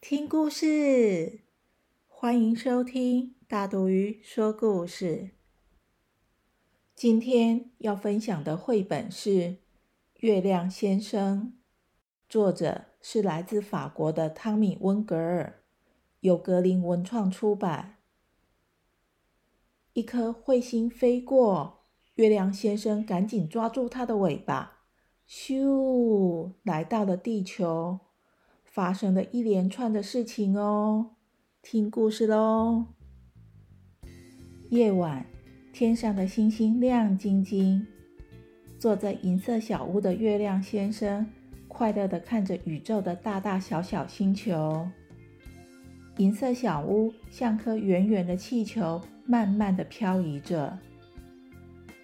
听故事，欢迎收听大肚鱼说故事。今天要分享的绘本是《月亮先生》，作者是来自法国的汤米·温格尔，由格林文创出版。一颗彗星飞过，月亮先生赶紧抓住它的尾巴，咻，来到了地球。发生了一连串的事情哦，听故事喽。夜晚，天上的星星亮晶晶，坐在银色小屋的月亮先生快乐地看着宇宙的大大小小星球。银色小屋像颗圆圆的气球，慢慢地漂移着。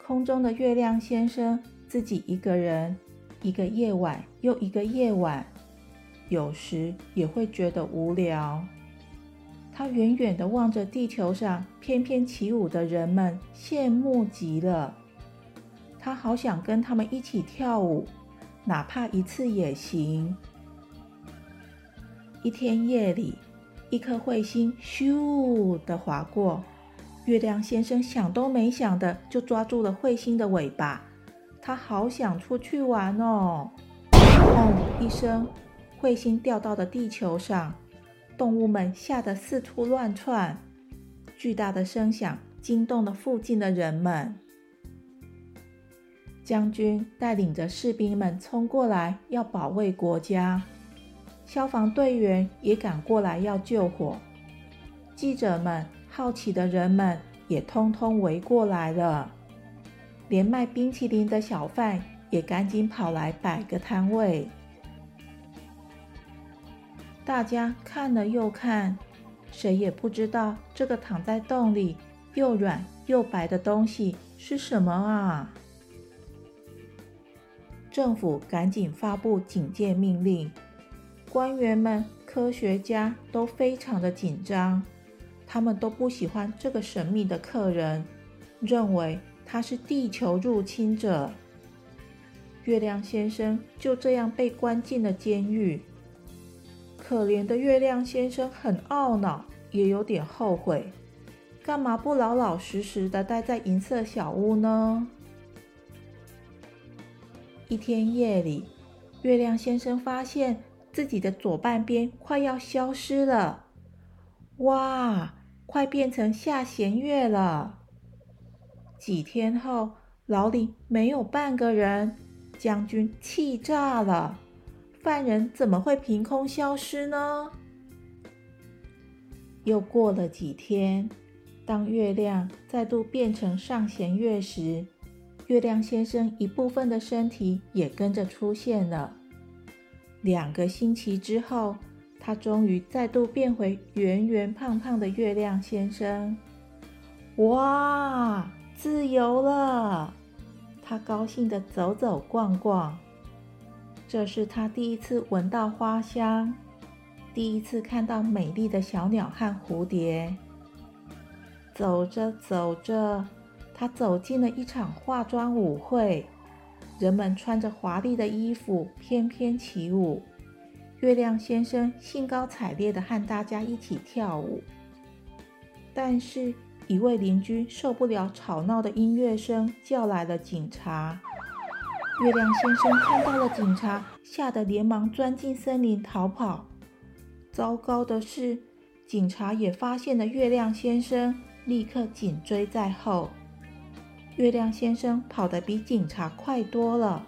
空中的月亮先生自己一个人，一个夜晚又一个夜晚。有时也会觉得无聊。他远远地望着地球上翩翩起舞的人们，羡慕极了。他好想跟他们一起跳舞，哪怕一次也行。一天夜里，一颗彗星咻地划过，月亮先生想都没想的就抓住了彗星的尾巴。他好想出去玩哦！砰一声。彗星掉到了地球上，动物们吓得四处乱窜。巨大的声响惊动了附近的人们。将军带领着士兵们冲过来，要保卫国家。消防队员也赶过来要救火。记者们、好奇的人们也通通围过来了。连卖冰淇淋的小贩也赶紧跑来摆个摊位。大家看了又看，谁也不知道这个躺在洞里又软又白的东西是什么啊！政府赶紧发布警戒命令，官员们、科学家都非常的紧张，他们都不喜欢这个神秘的客人，认为他是地球入侵者。月亮先生就这样被关进了监狱。可怜的月亮先生很懊恼，也有点后悔，干嘛不老老实实的待在银色小屋呢？一天夜里，月亮先生发现自己的左半边快要消失了，哇，快变成下弦月了！几天后，牢里没有半个人，将军气炸了。犯人怎么会凭空消失呢？又过了几天，当月亮再度变成上弦月时，月亮先生一部分的身体也跟着出现了。两个星期之后，他终于再度变回圆圆胖胖的月亮先生。哇，自由了！他高兴的走走逛逛。这是他第一次闻到花香，第一次看到美丽的小鸟和蝴蝶。走着走着，他走进了一场化妆舞会，人们穿着华丽的衣服翩翩起舞。月亮先生兴高采烈地和大家一起跳舞，但是，一位邻居受不了吵闹的音乐声，叫来了警察。月亮先生看到了警察，吓得连忙钻进森林逃跑。糟糕的是，警察也发现了月亮先生，立刻紧追在后。月亮先生跑得比警察快多了，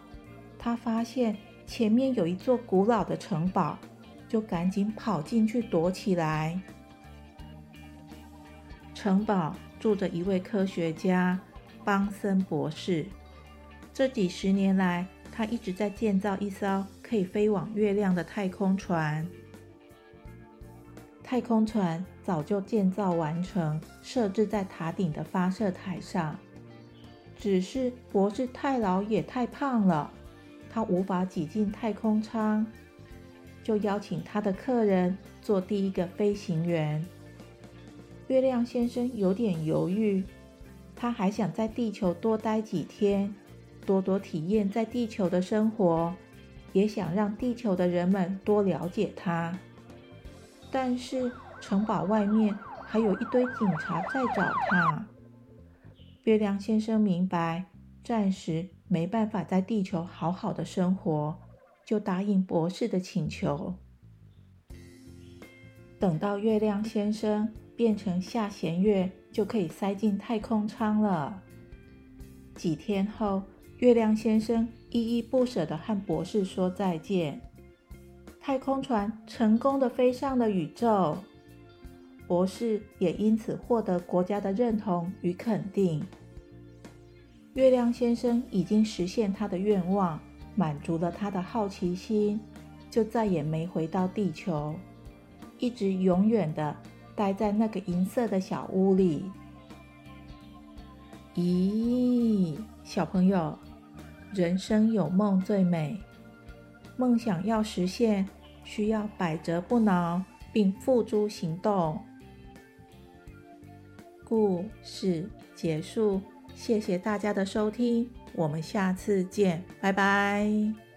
他发现前面有一座古老的城堡，就赶紧跑进去躲起来。城堡住着一位科学家，邦森博士。这几十年来，他一直在建造一艘可以飞往月亮的太空船。太空船早就建造完成，设置在塔顶的发射台上。只是博士太老也太胖了，他无法挤进太空舱，就邀请他的客人做第一个飞行员。月亮先生有点犹豫，他还想在地球多待几天，多多体验在地球的生活，也想让地球的人们多了解他。但是城堡外面还有一堆警察在找他。月亮先生明白，暂时没办法在地球好好的生活，就答应博士的请求。等到月亮先生变成下弦月，就可以塞进太空舱了。几天后，月亮先生依依不舍地和博士说再见。太空船成功的飞上了宇宙，博士也因此获得国家的认同与肯定。月亮先生已经实现他的愿望，满足了他的好奇心，就再也没回到地球，一直永远的待在那个银色的小屋里。咦，小朋友，人生有梦最美，梦想要实现，需要百折不挠，并付诸行动。故事结束。谢谢大家的收听，我们下次见，拜拜。